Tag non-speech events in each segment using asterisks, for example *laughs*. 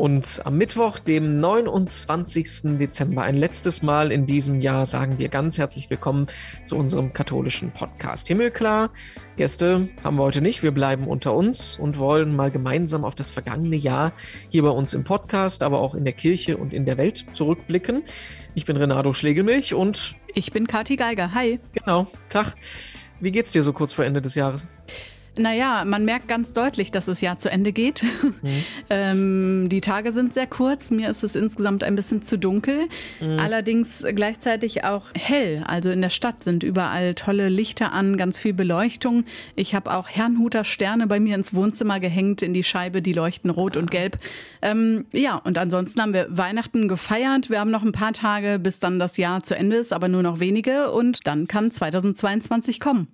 Und am Mittwoch, dem 29. Dezember, ein letztes Mal in diesem Jahr, sagen wir ganz herzlich willkommen zu unserem katholischen Podcast. Himmelklar, Gäste haben wir heute nicht. Wir bleiben unter uns und wollen mal gemeinsam auf das vergangene Jahr hier bei uns im Podcast, aber auch in der Kirche und in der Welt zurückblicken. Ich bin Renato Schlegelmilch und ich bin Kathi Geiger. Hi. Genau. Tag. Wie geht's dir so kurz vor Ende des Jahres? Naja, man merkt ganz deutlich, dass das Jahr zu Ende geht. Mhm. *laughs* ähm, die Tage sind sehr kurz. Mir ist es insgesamt ein bisschen zu dunkel. Mhm. Allerdings gleichzeitig auch hell. Also in der Stadt sind überall tolle Lichter an, ganz viel Beleuchtung. Ich habe auch Herrnhuter Sterne bei mir ins Wohnzimmer gehängt, in die Scheibe. Die leuchten rot und gelb. Ähm, ja, und ansonsten haben wir Weihnachten gefeiert. Wir haben noch ein paar Tage, bis dann das Jahr zu Ende ist, aber nur noch wenige. Und dann kann 2022 kommen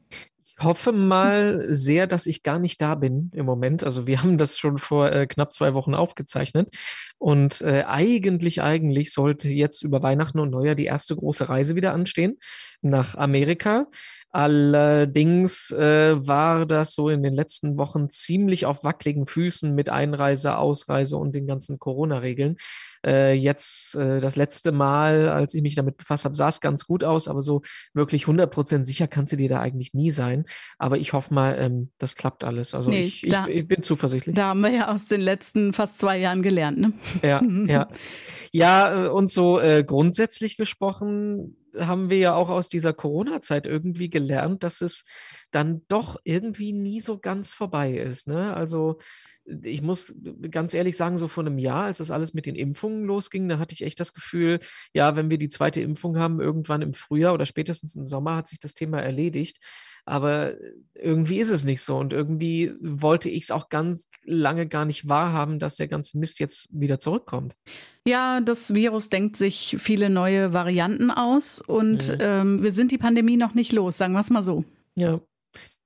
hoffe mal sehr, dass ich gar nicht da bin im Moment. Also wir haben das schon vor äh, knapp zwei Wochen aufgezeichnet. Und äh, eigentlich, eigentlich sollte jetzt über Weihnachten und Neujahr die erste große Reise wieder anstehen nach Amerika. Allerdings äh, war das so in den letzten Wochen ziemlich auf wackeligen Füßen mit Einreise, Ausreise und den ganzen Corona-Regeln. Äh, jetzt äh, das letzte Mal, als ich mich damit befasst habe, sah es ganz gut aus, aber so wirklich 100% sicher kannst du dir da eigentlich nie sein. Aber ich hoffe mal, ähm, das klappt alles. Also nee, ich, da, ich, bin zuversichtlich. Da haben wir ja aus den letzten fast zwei Jahren gelernt. Ne? Ja, ja. *laughs* Ja, äh, und so äh, grundsätzlich gesprochen haben wir ja auch aus dieser Corona-Zeit irgendwie gelernt, dass es dann doch irgendwie nie so ganz vorbei ist. Ne? Also ich muss ganz ehrlich sagen, so vor einem Jahr, als das alles mit den Impfungen losging, da hatte ich echt das Gefühl, ja, wenn wir die zweite Impfung haben, irgendwann im Frühjahr oder spätestens im Sommer hat sich das Thema erledigt. Aber irgendwie ist es nicht so. Und irgendwie wollte ich es auch ganz lange gar nicht wahrhaben, dass der ganze Mist jetzt wieder zurückkommt. Ja, das Virus denkt sich viele neue Varianten aus und mhm. ähm, wir sind die Pandemie noch nicht los, sagen wir es mal so. Ja.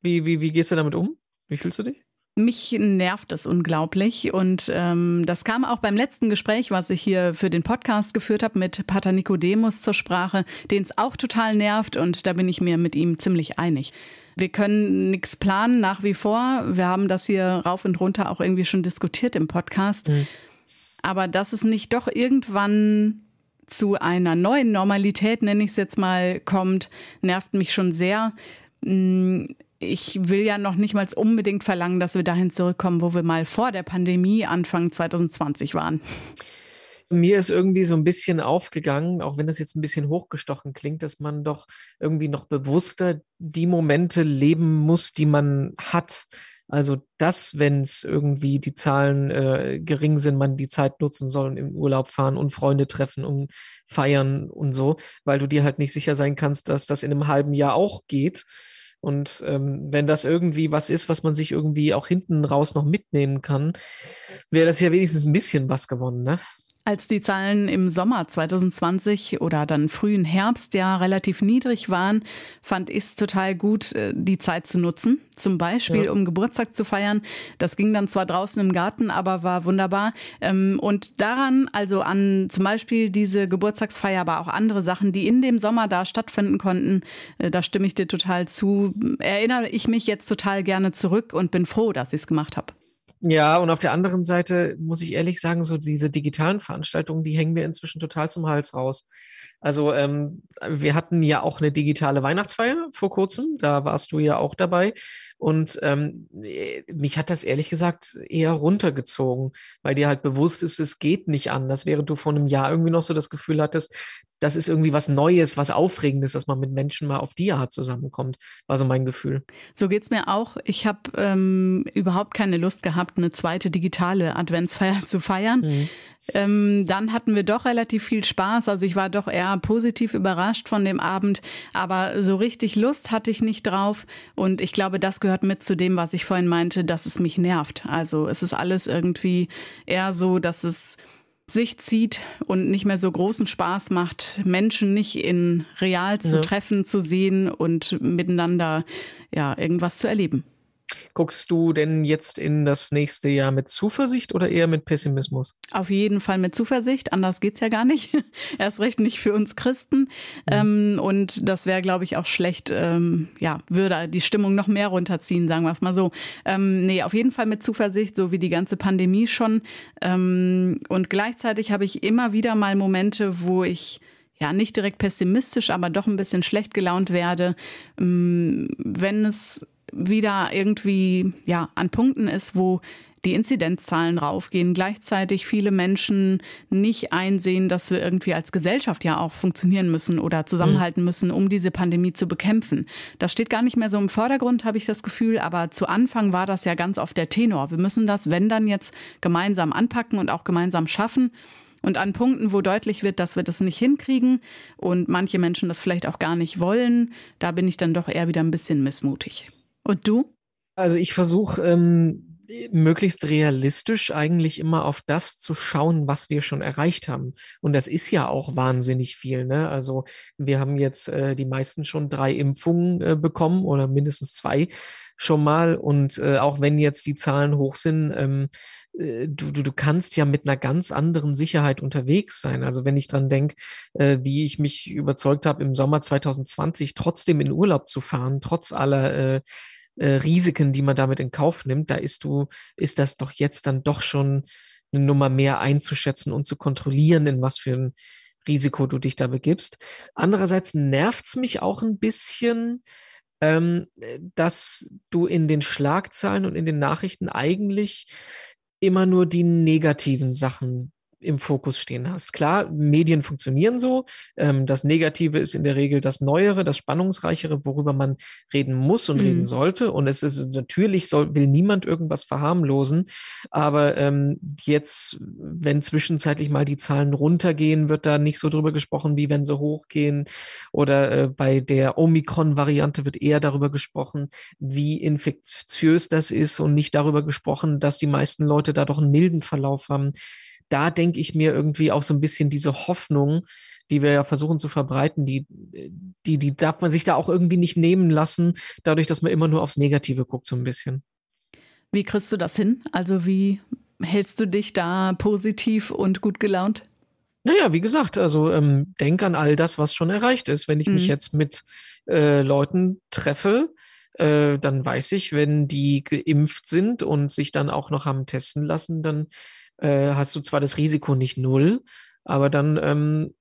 Wie, wie, wie gehst du damit um? Wie fühlst du dich? Mich nervt es unglaublich. Und ähm, das kam auch beim letzten Gespräch, was ich hier für den Podcast geführt habe, mit Pater Nikodemus zur Sprache, den es auch total nervt. Und da bin ich mir mit ihm ziemlich einig. Wir können nichts planen nach wie vor. Wir haben das hier rauf und runter auch irgendwie schon diskutiert im Podcast. Mhm. Aber dass es nicht doch irgendwann zu einer neuen Normalität, nenne ich es jetzt mal, kommt, nervt mich schon sehr. Ich will ja noch nicht mal unbedingt verlangen, dass wir dahin zurückkommen, wo wir mal vor der Pandemie Anfang 2020 waren. Mir ist irgendwie so ein bisschen aufgegangen, auch wenn das jetzt ein bisschen hochgestochen klingt, dass man doch irgendwie noch bewusster die Momente leben muss, die man hat. Also, dass, wenn es irgendwie die Zahlen äh, gering sind, man die Zeit nutzen soll und im Urlaub fahren und Freunde treffen und feiern und so, weil du dir halt nicht sicher sein kannst, dass das in einem halben Jahr auch geht. Und ähm, wenn das irgendwie was ist, was man sich irgendwie auch hinten raus noch mitnehmen kann, wäre das ja wenigstens ein bisschen was gewonnen, ne? Als die Zahlen im Sommer 2020 oder dann frühen Herbst ja relativ niedrig waren, fand ich es total gut, äh, die Zeit zu nutzen. Zum Beispiel, ja. um Geburtstag zu feiern. Das ging dann zwar draußen im Garten, aber war wunderbar. Ähm, und daran, also an zum Beispiel diese Geburtstagsfeier, aber auch andere Sachen, die in dem Sommer da stattfinden konnten, äh, da stimme ich dir total zu. Erinnere ich mich jetzt total gerne zurück und bin froh, dass ich es gemacht habe. Ja, und auf der anderen Seite muss ich ehrlich sagen, so diese digitalen Veranstaltungen, die hängen mir inzwischen total zum Hals raus. Also ähm, wir hatten ja auch eine digitale Weihnachtsfeier vor kurzem, da warst du ja auch dabei. Und ähm, mich hat das ehrlich gesagt eher runtergezogen, weil dir halt bewusst ist, es geht nicht anders, während du vor einem Jahr irgendwie noch so das Gefühl hattest, das ist irgendwie was Neues, was Aufregendes, dass man mit Menschen mal auf die Art zusammenkommt, war so mein Gefühl. So geht es mir auch. Ich habe ähm, überhaupt keine Lust gehabt, eine zweite digitale Adventsfeier *laughs* zu feiern. Mhm. Ähm, dann hatten wir doch relativ viel Spaß. Also ich war doch eher positiv überrascht von dem Abend, aber so richtig Lust hatte ich nicht drauf. Und ich glaube, das gehört mit zu dem, was ich vorhin meinte, dass es mich nervt. Also es ist alles irgendwie eher so, dass es sich zieht und nicht mehr so großen Spaß macht, Menschen nicht in real zu ja. treffen, zu sehen und miteinander ja irgendwas zu erleben. Guckst du denn jetzt in das nächste Jahr mit Zuversicht oder eher mit Pessimismus? Auf jeden Fall mit Zuversicht, anders geht es ja gar nicht. *laughs* Erst recht nicht für uns Christen. Mhm. Ähm, und das wäre, glaube ich, auch schlecht, ähm, ja, würde die Stimmung noch mehr runterziehen, sagen wir es mal so. Ähm, nee, auf jeden Fall mit Zuversicht, so wie die ganze Pandemie schon. Ähm, und gleichzeitig habe ich immer wieder mal Momente, wo ich ja, nicht direkt pessimistisch, aber doch ein bisschen schlecht gelaunt werde, ähm, wenn es wieder irgendwie ja an Punkten ist, wo die Inzidenzzahlen raufgehen, gleichzeitig viele Menschen nicht einsehen, dass wir irgendwie als Gesellschaft ja auch funktionieren müssen oder zusammenhalten müssen, um diese Pandemie zu bekämpfen. Das steht gar nicht mehr so im Vordergrund, habe ich das Gefühl, aber zu Anfang war das ja ganz oft der Tenor. Wir müssen das, wenn dann jetzt gemeinsam anpacken und auch gemeinsam schaffen. Und an Punkten, wo deutlich wird, dass wir das nicht hinkriegen und manche Menschen das vielleicht auch gar nicht wollen, da bin ich dann doch eher wieder ein bisschen missmutig. Und du? Also ich versuche ähm, möglichst realistisch eigentlich immer auf das zu schauen, was wir schon erreicht haben. Und das ist ja auch wahnsinnig viel. Ne? Also wir haben jetzt äh, die meisten schon drei Impfungen äh, bekommen oder mindestens zwei schon mal. Und äh, auch wenn jetzt die Zahlen hoch sind, ähm, äh, du, du, du kannst ja mit einer ganz anderen Sicherheit unterwegs sein. Also wenn ich dran denke, äh, wie ich mich überzeugt habe, im Sommer 2020 trotzdem in Urlaub zu fahren, trotz aller äh, Risiken, die man damit in Kauf nimmt, da ist du, ist das doch jetzt dann doch schon eine Nummer mehr einzuschätzen und zu kontrollieren, in was für ein Risiko du dich da begibst. Andererseits nervt's mich auch ein bisschen, ähm, dass du in den Schlagzeilen und in den Nachrichten eigentlich immer nur die negativen Sachen im Fokus stehen hast. Klar, Medien funktionieren so. Ähm, das Negative ist in der Regel das Neuere, das Spannungsreichere, worüber man reden muss und mhm. reden sollte. Und es ist natürlich soll, will niemand irgendwas verharmlosen. Aber ähm, jetzt, wenn zwischenzeitlich mal die Zahlen runtergehen, wird da nicht so drüber gesprochen, wie wenn sie hochgehen. Oder äh, bei der Omikron-Variante wird eher darüber gesprochen, wie infektiös das ist und nicht darüber gesprochen, dass die meisten Leute da doch einen milden Verlauf haben da denke ich mir irgendwie auch so ein bisschen diese Hoffnung, die wir ja versuchen zu verbreiten, die, die, die darf man sich da auch irgendwie nicht nehmen lassen, dadurch, dass man immer nur aufs Negative guckt, so ein bisschen. Wie kriegst du das hin? Also wie hältst du dich da positiv und gut gelaunt? Naja, wie gesagt, also ähm, denk an all das, was schon erreicht ist. Wenn ich mhm. mich jetzt mit äh, Leuten treffe, äh, dann weiß ich, wenn die geimpft sind und sich dann auch noch haben testen lassen, dann äh, hast du zwar das Risiko nicht null, aber dann ähm,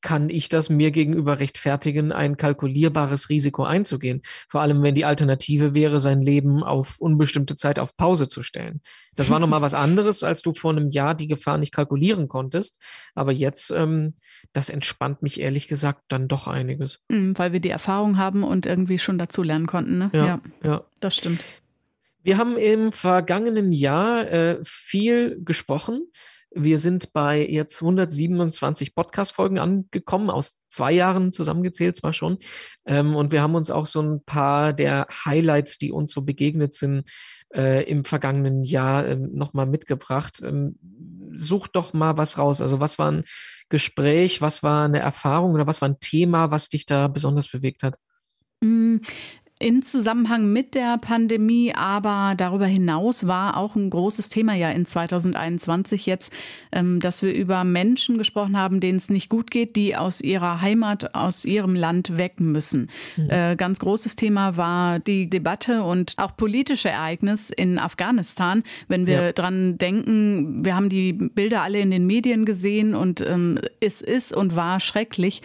kann ich das mir gegenüber rechtfertigen, ein kalkulierbares Risiko einzugehen. Vor allem, wenn die Alternative wäre, sein Leben auf unbestimmte Zeit auf Pause zu stellen. Das war nochmal was anderes, als du vor einem Jahr die Gefahr nicht kalkulieren konntest. Aber jetzt, ähm, das entspannt mich ehrlich gesagt dann doch einiges. Mhm, weil wir die Erfahrung haben und irgendwie schon dazu lernen konnten. Ne? Ja, ja, ja. Das stimmt. Wir haben im vergangenen Jahr äh, viel gesprochen. Wir sind bei jetzt 127 Podcast-Folgen angekommen, aus zwei Jahren zusammengezählt zwar schon. Ähm, und wir haben uns auch so ein paar der Highlights, die uns so begegnet sind, äh, im vergangenen Jahr äh, nochmal mitgebracht. Ähm, such doch mal was raus. Also was war ein Gespräch, was war eine Erfahrung oder was war ein Thema, was dich da besonders bewegt hat? In Zusammenhang mit der Pandemie, aber darüber hinaus war auch ein großes Thema ja in 2021 jetzt, ähm, dass wir über Menschen gesprochen haben, denen es nicht gut geht, die aus ihrer Heimat, aus ihrem Land weg müssen. Mhm. Äh, ganz großes Thema war die Debatte und auch politische Ereignis in Afghanistan. Wenn wir ja. dran denken, wir haben die Bilder alle in den Medien gesehen und ähm, es ist und war schrecklich.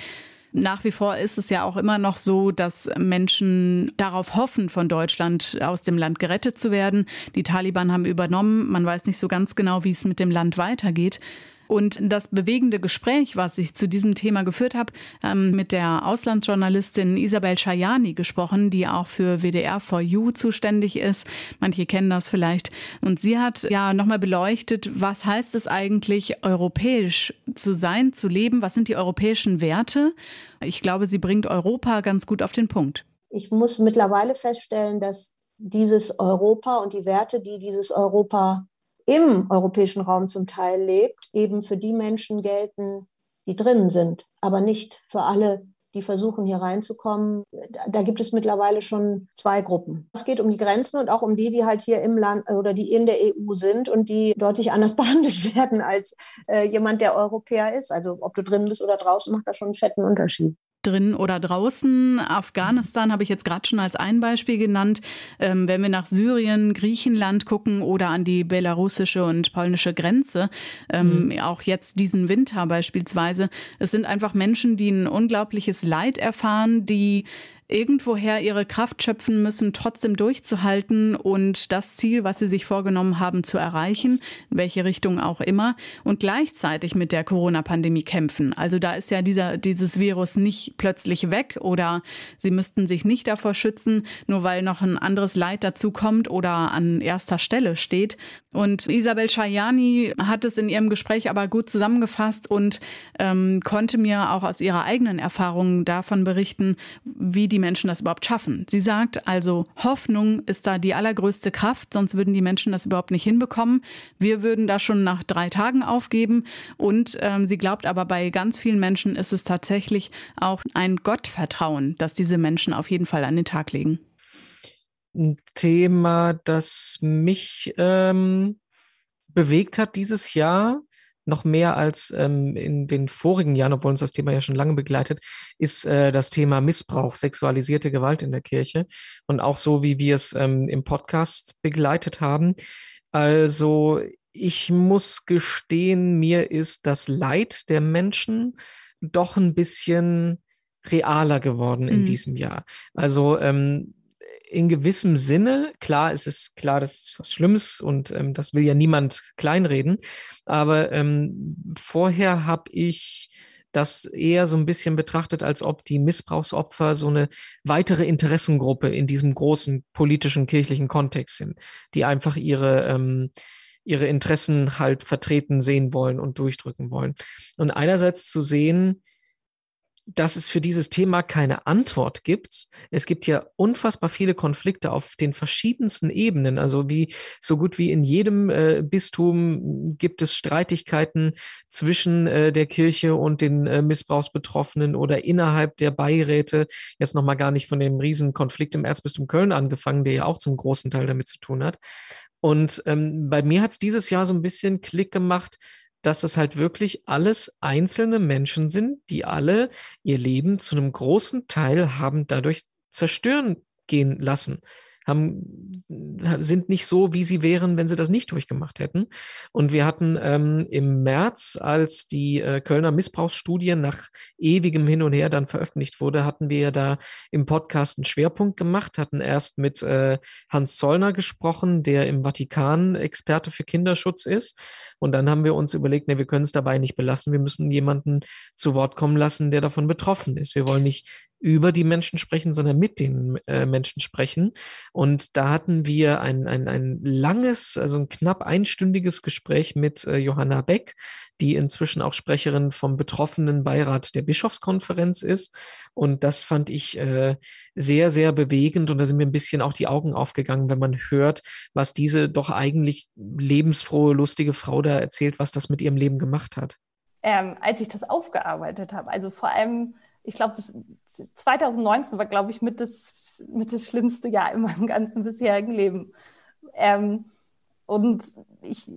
Nach wie vor ist es ja auch immer noch so, dass Menschen darauf hoffen, von Deutschland aus dem Land gerettet zu werden. Die Taliban haben übernommen. Man weiß nicht so ganz genau, wie es mit dem Land weitergeht. Und das bewegende Gespräch, was ich zu diesem Thema geführt habe, ähm, mit der Auslandsjournalistin Isabel Schajani gesprochen, die auch für WDR for You zuständig ist. Manche kennen das vielleicht. Und sie hat ja nochmal beleuchtet, was heißt es eigentlich, europäisch zu sein, zu leben? Was sind die europäischen Werte? Ich glaube, sie bringt Europa ganz gut auf den Punkt. Ich muss mittlerweile feststellen, dass dieses Europa und die Werte, die dieses Europa im europäischen Raum zum Teil lebt, eben für die Menschen gelten, die drinnen sind, aber nicht für alle, die versuchen hier reinzukommen. Da gibt es mittlerweile schon zwei Gruppen. Es geht um die Grenzen und auch um die, die halt hier im Land oder die in der EU sind und die deutlich anders *laughs* behandelt werden als äh, jemand, der Europäer ist. Also ob du drin bist oder draußen, macht da schon einen fetten Unterschied drin oder draußen. Afghanistan habe ich jetzt gerade schon als ein Beispiel genannt. Ähm, wenn wir nach Syrien, Griechenland gucken oder an die belarussische und polnische Grenze, ähm, mhm. auch jetzt diesen Winter beispielsweise, es sind einfach Menschen, die ein unglaubliches Leid erfahren, die irgendwoher ihre Kraft schöpfen müssen, trotzdem durchzuhalten und das Ziel, was sie sich vorgenommen haben, zu erreichen, in welche Richtung auch immer, und gleichzeitig mit der Corona-Pandemie kämpfen. Also da ist ja dieser, dieses Virus nicht plötzlich weg oder sie müssten sich nicht davor schützen, nur weil noch ein anderes Leid dazu kommt oder an erster Stelle steht. Und Isabel Schajani hat es in ihrem Gespräch aber gut zusammengefasst und ähm, konnte mir auch aus ihrer eigenen Erfahrung davon berichten, wie die Menschen das überhaupt schaffen. Sie sagt also, Hoffnung ist da die allergrößte Kraft, sonst würden die Menschen das überhaupt nicht hinbekommen. Wir würden da schon nach drei Tagen aufgeben. Und ähm, sie glaubt aber, bei ganz vielen Menschen ist es tatsächlich auch ein Gottvertrauen, das diese Menschen auf jeden Fall an den Tag legen. Ein Thema, das mich ähm, bewegt hat dieses Jahr, noch mehr als ähm, in den vorigen Jahren, obwohl uns das Thema ja schon lange begleitet, ist äh, das Thema Missbrauch, sexualisierte Gewalt in der Kirche und auch so, wie wir es ähm, im Podcast begleitet haben. Also ich muss gestehen, mir ist das Leid der Menschen doch ein bisschen realer geworden in mhm. diesem Jahr. Also ähm, in gewissem Sinne, klar, es ist klar, das ist was Schlimmes und ähm, das will ja niemand kleinreden, aber ähm, vorher habe ich das eher so ein bisschen betrachtet, als ob die Missbrauchsopfer so eine weitere Interessengruppe in diesem großen politischen, kirchlichen Kontext sind, die einfach ihre, ähm, ihre Interessen halt vertreten sehen wollen und durchdrücken wollen. Und einerseits zu sehen, dass es für dieses Thema keine Antwort gibt. Es gibt ja unfassbar viele Konflikte auf den verschiedensten Ebenen. Also wie so gut wie in jedem äh, Bistum gibt es Streitigkeiten zwischen äh, der Kirche und den äh, Missbrauchsbetroffenen oder innerhalb der Beiräte. Jetzt noch mal gar nicht von dem Riesenkonflikt im Erzbistum Köln angefangen, der ja auch zum großen Teil damit zu tun hat. Und ähm, bei mir hat es dieses Jahr so ein bisschen Klick gemacht, dass das halt wirklich alles einzelne Menschen sind, die alle ihr Leben zu einem großen Teil haben dadurch zerstören gehen lassen haben, sind nicht so, wie sie wären, wenn sie das nicht durchgemacht hätten. Und wir hatten ähm, im März, als die äh, Kölner Missbrauchsstudie nach ewigem Hin und Her dann veröffentlicht wurde, hatten wir da im Podcast einen Schwerpunkt gemacht, hatten erst mit äh, Hans Zollner gesprochen, der im Vatikan Experte für Kinderschutz ist. Und dann haben wir uns überlegt, nee, wir können es dabei nicht belassen. Wir müssen jemanden zu Wort kommen lassen, der davon betroffen ist. Wir wollen nicht über die Menschen sprechen, sondern mit den äh, Menschen sprechen. Und da hatten wir ein, ein, ein langes, also ein knapp einstündiges Gespräch mit äh, Johanna Beck, die inzwischen auch Sprecherin vom betroffenen Beirat der Bischofskonferenz ist. Und das fand ich äh, sehr, sehr bewegend. Und da sind mir ein bisschen auch die Augen aufgegangen, wenn man hört, was diese doch eigentlich lebensfrohe, lustige Frau da erzählt, was das mit ihrem Leben gemacht hat. Ähm, als ich das aufgearbeitet habe, also vor allem ich glaube, 2019 war, glaube ich, mit das, mit das schlimmste Jahr in meinem ganzen bisherigen Leben. Ähm, und ich,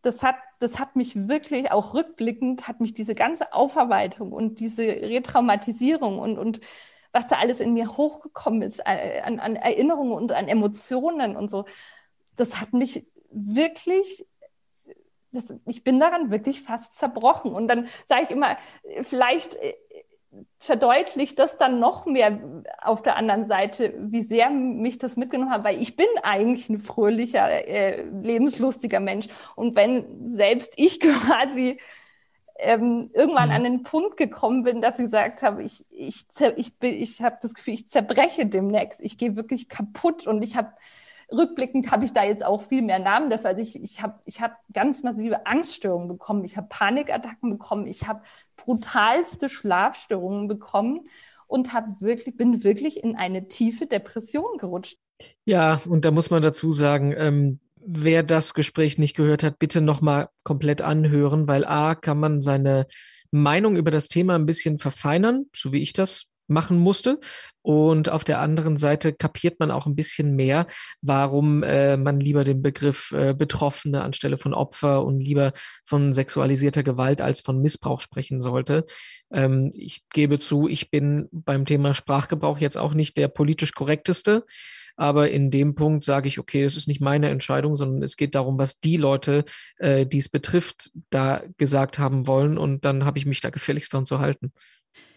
das, hat, das hat mich wirklich, auch rückblickend, hat mich diese ganze Aufarbeitung und diese Retraumatisierung und, und was da alles in mir hochgekommen ist, äh, an, an Erinnerungen und an Emotionen und so, das hat mich wirklich das, ich bin daran wirklich fast zerbrochen. Und dann sage ich immer, vielleicht äh, verdeutlicht das dann noch mehr auf der anderen Seite, wie sehr mich das mitgenommen hat, weil ich bin eigentlich ein fröhlicher, äh, lebenslustiger Mensch. Und wenn selbst ich *laughs* quasi ähm, irgendwann mhm. an den Punkt gekommen bin, dass ich gesagt habe, ich, ich, ich, ich habe das Gefühl, ich zerbreche demnächst, ich gehe wirklich kaputt und ich habe rückblickend habe ich da jetzt auch viel mehr Namen dafür. Also ich, ich habe ich hab ganz massive Angststörungen bekommen, ich habe Panikattacken bekommen, ich habe brutalste Schlafstörungen bekommen und habe wirklich, bin wirklich in eine tiefe Depression gerutscht. Ja, und da muss man dazu sagen, ähm, wer das Gespräch nicht gehört hat, bitte nochmal komplett anhören, weil A, kann man seine Meinung über das Thema ein bisschen verfeinern, so wie ich das machen musste. Und auf der anderen Seite kapiert man auch ein bisschen mehr, warum äh, man lieber den Begriff äh, Betroffene anstelle von Opfer und lieber von sexualisierter Gewalt als von Missbrauch sprechen sollte. Ähm, ich gebe zu, ich bin beim Thema Sprachgebrauch jetzt auch nicht der politisch korrekteste. Aber in dem Punkt sage ich, okay, das ist nicht meine Entscheidung, sondern es geht darum, was die Leute, äh, die es betrifft, da gesagt haben wollen. Und dann habe ich mich da gefälligst dran zu halten.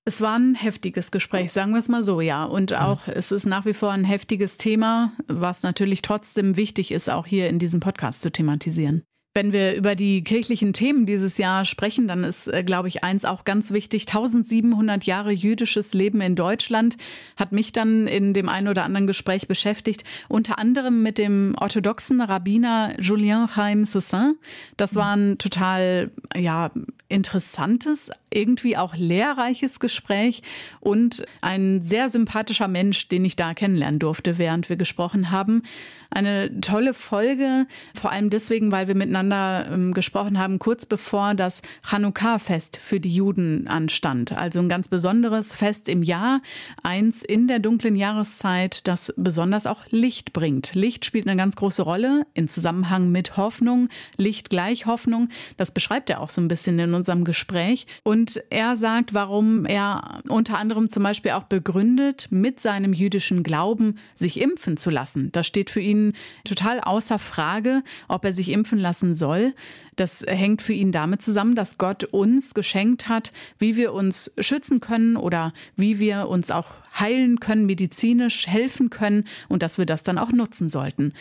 Es war ein heftiges Gespräch, sagen wir es mal so, ja. Und mhm. auch es ist nach wie vor ein heftiges Thema, was natürlich trotzdem wichtig ist, auch hier in diesem Podcast zu thematisieren. Wenn wir über die kirchlichen Themen dieses Jahr sprechen, dann ist, äh, glaube ich, eins auch ganz wichtig. 1700 Jahre jüdisches Leben in Deutschland hat mich dann in dem einen oder anderen Gespräch beschäftigt. Unter anderem mit dem orthodoxen Rabbiner Julien Chaim Soussin. Das war ein total, ja, interessantes, irgendwie auch lehrreiches Gespräch und ein sehr sympathischer Mensch, den ich da kennenlernen durfte, während wir gesprochen haben. Eine tolle Folge, vor allem deswegen, weil wir miteinander ähm, gesprochen haben, kurz bevor das Chanukka-Fest für die Juden anstand. Also ein ganz besonderes Fest im Jahr, eins in der dunklen Jahreszeit, das besonders auch Licht bringt. Licht spielt eine ganz große Rolle im Zusammenhang mit Hoffnung, Licht gleich Hoffnung. Das beschreibt er auch so ein bisschen in unserem Gespräch. Und er sagt, warum er unter anderem zum Beispiel auch begründet, mit seinem jüdischen Glauben sich impfen zu lassen. Das steht für ihn total außer Frage, ob er sich impfen lassen soll. Das hängt für ihn damit zusammen, dass Gott uns geschenkt hat, wie wir uns schützen können oder wie wir uns auch heilen können, medizinisch helfen können und dass wir das dann auch nutzen sollten.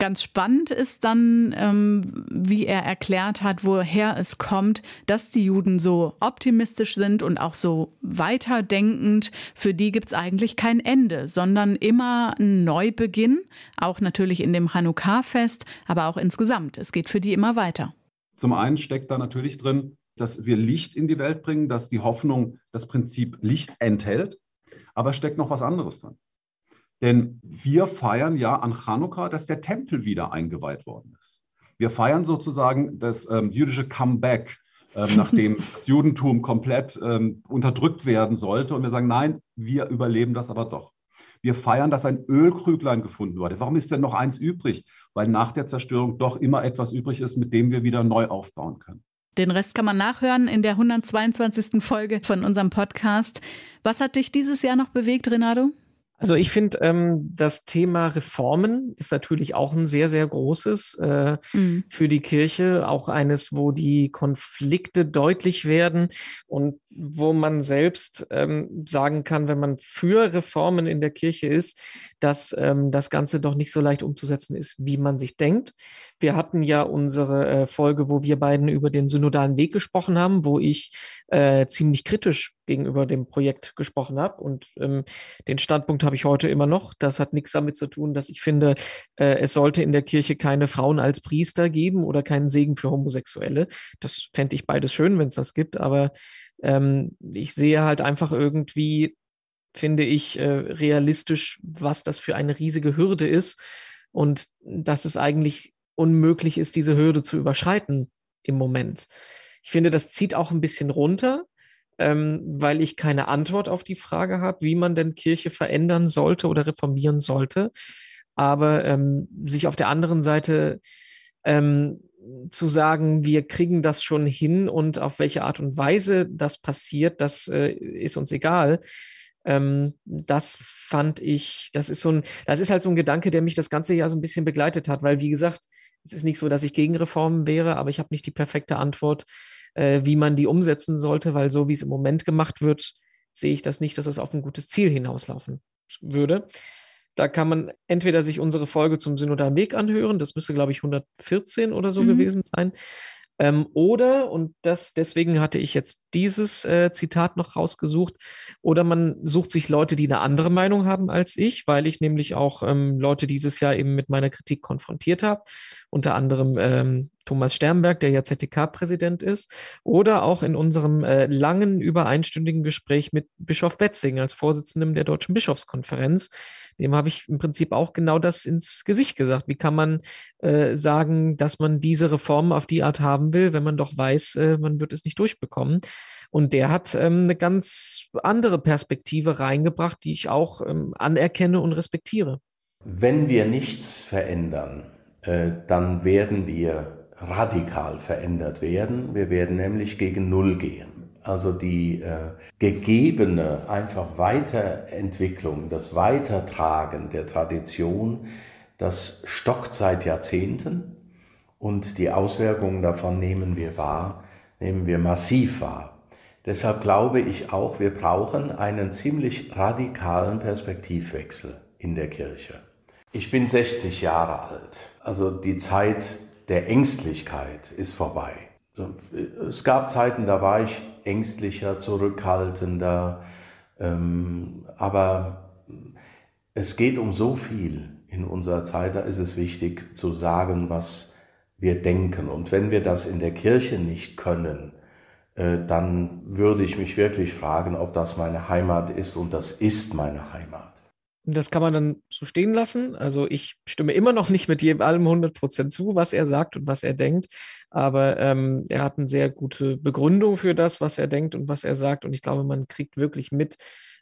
Ganz spannend ist dann, ähm, wie er erklärt hat, woher es kommt, dass die Juden so optimistisch sind und auch so weiterdenkend. Für die gibt es eigentlich kein Ende, sondern immer ein Neubeginn, auch natürlich in dem Chanukka-Fest, aber auch insgesamt. Es geht für die immer weiter. Zum einen steckt da natürlich drin, dass wir Licht in die Welt bringen, dass die Hoffnung das Prinzip Licht enthält, aber steckt noch was anderes drin. Denn wir feiern ja an Chanukka, dass der Tempel wieder eingeweiht worden ist. Wir feiern sozusagen das ähm, jüdische Comeback, ähm, nachdem *laughs* das Judentum komplett ähm, unterdrückt werden sollte. Und wir sagen, nein, wir überleben das aber doch. Wir feiern, dass ein Ölkrüglein gefunden wurde. Warum ist denn noch eins übrig? Weil nach der Zerstörung doch immer etwas übrig ist, mit dem wir wieder neu aufbauen können. Den Rest kann man nachhören in der 122. Folge von unserem Podcast. Was hat dich dieses Jahr noch bewegt, Renato? Also ich finde, ähm, das Thema Reformen ist natürlich auch ein sehr, sehr großes äh, mhm. für die Kirche, auch eines, wo die Konflikte deutlich werden und wo man selbst ähm, sagen kann, wenn man für Reformen in der Kirche ist, dass ähm, das Ganze doch nicht so leicht umzusetzen ist, wie man sich denkt. Wir hatten ja unsere äh, Folge, wo wir beiden über den synodalen Weg gesprochen haben, wo ich äh, ziemlich kritisch gegenüber dem Projekt gesprochen habe. Und ähm, den Standpunkt habe ich heute immer noch. Das hat nichts damit zu tun, dass ich finde, äh, es sollte in der Kirche keine Frauen als Priester geben oder keinen Segen für Homosexuelle. Das fände ich beides schön, wenn es das gibt. Aber ähm, ich sehe halt einfach irgendwie, finde ich, äh, realistisch, was das für eine riesige Hürde ist und dass es eigentlich unmöglich ist, diese Hürde zu überschreiten im Moment. Ich finde, das zieht auch ein bisschen runter, ähm, weil ich keine Antwort auf die Frage habe, wie man denn Kirche verändern sollte oder reformieren sollte. Aber ähm, sich auf der anderen Seite ähm, zu sagen, wir kriegen das schon hin und auf welche Art und Weise das passiert, das äh, ist uns egal. Ähm, das fand ich, das ist so ein, das ist halt so ein Gedanke, der mich das ganze Jahr so ein bisschen begleitet hat, weil wie gesagt, es ist nicht so, dass ich gegen Reformen wäre, aber ich habe nicht die perfekte Antwort, äh, wie man die umsetzen sollte, weil so wie es im Moment gemacht wird, sehe ich das nicht, dass es auf ein gutes Ziel hinauslaufen würde. Da kann man entweder sich unsere Folge zum synodalen Weg anhören, das müsste, glaube ich, 114 oder so mhm. gewesen sein. Ähm, oder, und das, deswegen hatte ich jetzt dieses äh, Zitat noch rausgesucht, oder man sucht sich Leute, die eine andere Meinung haben als ich, weil ich nämlich auch ähm, Leute dieses Jahr eben mit meiner Kritik konfrontiert habe. Unter anderem ähm, Thomas Sternberg, der ja ZTK-Präsident ist, oder auch in unserem äh, langen, über einstündigen Gespräch mit Bischof Betzing als Vorsitzendem der Deutschen Bischofskonferenz. Dem habe ich im Prinzip auch genau das ins Gesicht gesagt. Wie kann man äh, sagen, dass man diese Reform auf die Art haben will, wenn man doch weiß, äh, man wird es nicht durchbekommen? Und der hat ähm, eine ganz andere Perspektive reingebracht, die ich auch ähm, anerkenne und respektiere. Wenn wir nichts verändern, äh, dann werden wir radikal verändert werden. Wir werden nämlich gegen Null gehen. Also die äh, gegebene einfach Weiterentwicklung, das Weitertragen der Tradition, das stockt seit Jahrzehnten und die Auswirkungen davon nehmen wir wahr, nehmen wir massiv wahr. Deshalb glaube ich auch, wir brauchen einen ziemlich radikalen Perspektivwechsel in der Kirche. Ich bin 60 Jahre alt, also die Zeit der Ängstlichkeit ist vorbei. Es gab Zeiten, da war ich ängstlicher, zurückhaltender, ähm, aber es geht um so viel in unserer Zeit, da ist es wichtig zu sagen, was wir denken. Und wenn wir das in der Kirche nicht können, äh, dann würde ich mich wirklich fragen, ob das meine Heimat ist und das ist meine Heimat. Das kann man dann so stehen lassen. Also ich stimme immer noch nicht mit jedem allem 100 Prozent zu, was er sagt und was er denkt. Aber ähm, er hat eine sehr gute Begründung für das, was er denkt und was er sagt. Und ich glaube, man kriegt wirklich mit,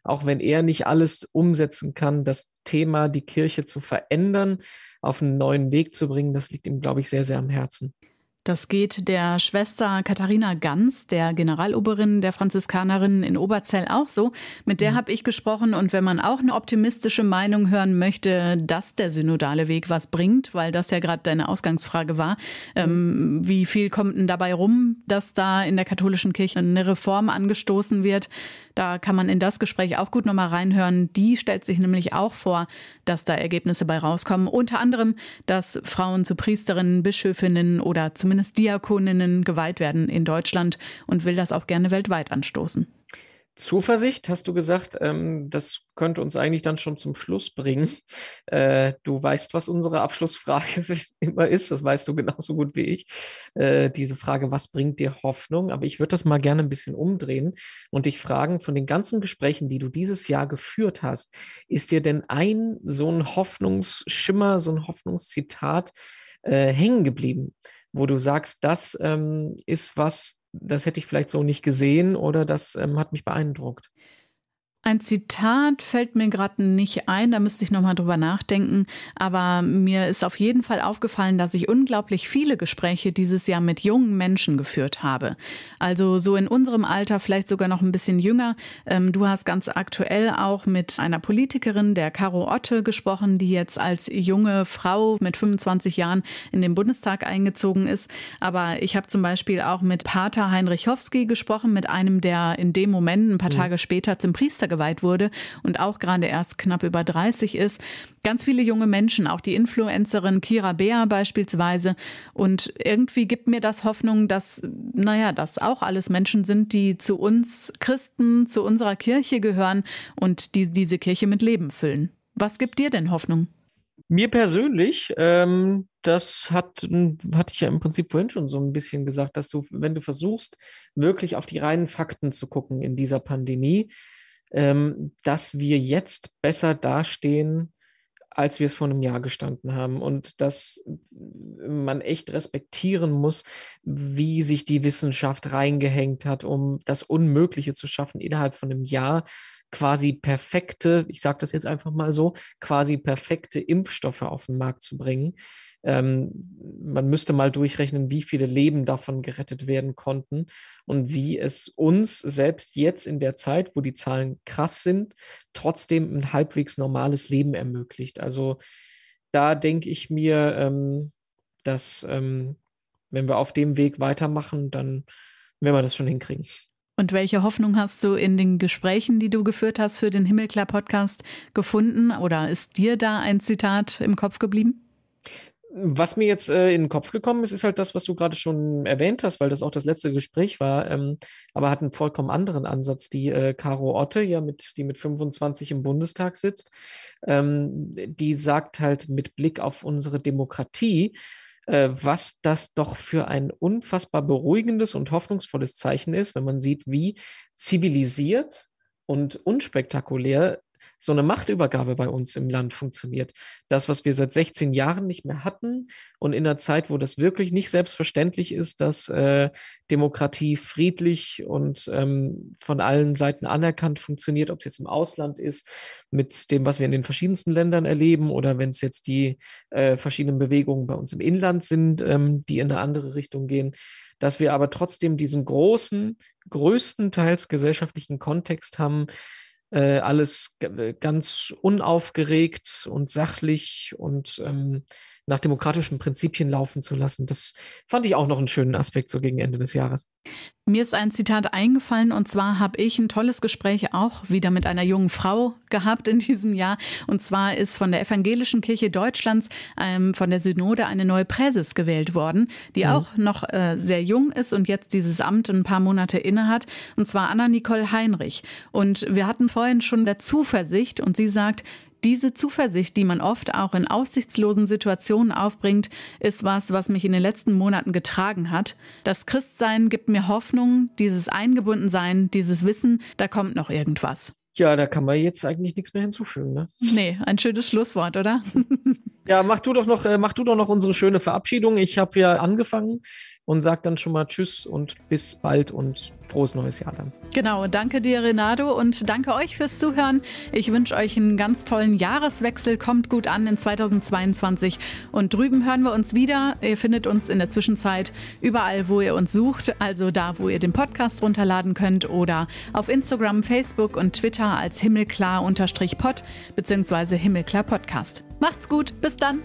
auch wenn er nicht alles umsetzen kann, das Thema, die Kirche zu verändern, auf einen neuen Weg zu bringen, das liegt ihm, glaube ich, sehr, sehr am Herzen. Das geht der Schwester Katharina Ganz, der Generaloberin der Franziskanerinnen in Oberzell auch so. Mit der mhm. habe ich gesprochen und wenn man auch eine optimistische Meinung hören möchte, dass der synodale Weg was bringt, weil das ja gerade deine Ausgangsfrage war, ähm, wie viel kommt denn dabei rum, dass da in der katholischen Kirche eine Reform angestoßen wird? Da kann man in das Gespräch auch gut nochmal reinhören. Die stellt sich nämlich auch vor, dass da Ergebnisse bei rauskommen. Unter anderem, dass Frauen zu Priesterinnen, Bischöfinnen oder zumindest Diakoninnen geweiht werden in Deutschland und will das auch gerne weltweit anstoßen. Zuversicht, hast du gesagt, ähm, das könnte uns eigentlich dann schon zum Schluss bringen. Äh, du weißt, was unsere Abschlussfrage *laughs* immer ist, das weißt du genauso gut wie ich. Äh, diese Frage, was bringt dir Hoffnung? Aber ich würde das mal gerne ein bisschen umdrehen und dich fragen, von den ganzen Gesprächen, die du dieses Jahr geführt hast, ist dir denn ein so ein Hoffnungsschimmer, so ein Hoffnungszitat äh, hängen geblieben? Wo du sagst, das ähm, ist was, das hätte ich vielleicht so nicht gesehen oder das ähm, hat mich beeindruckt? Ein Zitat fällt mir gerade nicht ein, da müsste ich nochmal drüber nachdenken. Aber mir ist auf jeden Fall aufgefallen, dass ich unglaublich viele Gespräche dieses Jahr mit jungen Menschen geführt habe. Also so in unserem Alter, vielleicht sogar noch ein bisschen jünger. Ähm, du hast ganz aktuell auch mit einer Politikerin, der Caro Otte, gesprochen, die jetzt als junge Frau mit 25 Jahren in den Bundestag eingezogen ist. Aber ich habe zum Beispiel auch mit Pater Heinrich Hofsky gesprochen, mit einem, der in dem Moment ein paar mhm. Tage später zum Priester geweiht wurde und auch gerade erst knapp über 30 ist. Ganz viele junge Menschen, auch die Influencerin Kira Bea beispielsweise. Und irgendwie gibt mir das Hoffnung, dass, naja, das auch alles Menschen sind, die zu uns Christen, zu unserer Kirche gehören und die diese Kirche mit Leben füllen. Was gibt dir denn Hoffnung? Mir persönlich, ähm, das hat, hatte ich ja im Prinzip vorhin schon so ein bisschen gesagt, dass du, wenn du versuchst, wirklich auf die reinen Fakten zu gucken in dieser Pandemie, ähm, dass wir jetzt besser dastehen, als wir es vor einem Jahr gestanden haben. Und dass man echt respektieren muss, wie sich die Wissenschaft reingehängt hat, um das Unmögliche zu schaffen, innerhalb von einem Jahr quasi perfekte, ich sage das jetzt einfach mal so, quasi perfekte Impfstoffe auf den Markt zu bringen. Ähm, man müsste mal durchrechnen, wie viele Leben davon gerettet werden konnten und wie es uns selbst jetzt in der Zeit, wo die Zahlen krass sind, trotzdem ein halbwegs normales Leben ermöglicht. Also da denke ich mir, ähm, dass ähm, wenn wir auf dem Weg weitermachen, dann werden wir das schon hinkriegen. Und welche Hoffnung hast du in den Gesprächen, die du geführt hast für den Himmelklar-Podcast gefunden? Oder ist dir da ein Zitat im Kopf geblieben? Was mir jetzt äh, in den Kopf gekommen ist, ist halt das, was du gerade schon erwähnt hast, weil das auch das letzte Gespräch war, ähm, aber hat einen vollkommen anderen Ansatz. Die äh, Caro Otte, ja, mit, die mit 25 im Bundestag sitzt, ähm, die sagt halt mit Blick auf unsere Demokratie, äh, was das doch für ein unfassbar beruhigendes und hoffnungsvolles Zeichen ist, wenn man sieht, wie zivilisiert und unspektakulär so eine Machtübergabe bei uns im Land funktioniert. Das, was wir seit 16 Jahren nicht mehr hatten und in einer Zeit, wo das wirklich nicht selbstverständlich ist, dass äh, Demokratie friedlich und ähm, von allen Seiten anerkannt funktioniert, ob es jetzt im Ausland ist, mit dem, was wir in den verschiedensten Ländern erleben oder wenn es jetzt die äh, verschiedenen Bewegungen bei uns im Inland sind, ähm, die in eine andere Richtung gehen, dass wir aber trotzdem diesen großen, größtenteils gesellschaftlichen Kontext haben, äh, alles ganz unaufgeregt und sachlich und ähm, nach demokratischen Prinzipien laufen zu lassen. Das fand ich auch noch einen schönen Aspekt so gegen Ende des Jahres. Mir ist ein Zitat eingefallen und zwar habe ich ein tolles Gespräch auch wieder mit einer jungen Frau gehabt in diesem Jahr. Und zwar ist von der Evangelischen Kirche Deutschlands ähm, von der Synode eine neue Präses gewählt worden, die mhm. auch noch äh, sehr jung ist und jetzt dieses Amt ein paar Monate innehat. Und zwar Anna-Nicole Heinrich. Und wir hatten vorhin schon der Zuversicht und sie sagt, diese Zuversicht, die man oft auch in aussichtslosen Situationen aufbringt, ist was, was mich in den letzten Monaten getragen hat. Das Christsein gibt mir Hoffnung, dieses Eingebundensein, dieses Wissen, da kommt noch irgendwas. Ja, da kann man jetzt eigentlich nichts mehr hinzufügen, ne? Nee, ein schönes Schlusswort, oder? *laughs* ja, mach du doch noch, äh, mach du doch noch unsere schöne Verabschiedung. Ich habe ja angefangen und sag dann schon mal Tschüss und bis bald und frohes neues Jahr dann. Genau, danke dir, Renato, und danke euch fürs Zuhören. Ich wünsche euch einen ganz tollen Jahreswechsel. Kommt gut an in 2022. Und drüben hören wir uns wieder. Ihr findet uns in der Zwischenzeit überall, wo ihr uns sucht. Also da, wo ihr den Podcast runterladen könnt oder auf Instagram, Facebook und Twitter als himmelklar-pod bzw. himmelklar-podcast. Macht's gut, bis dann.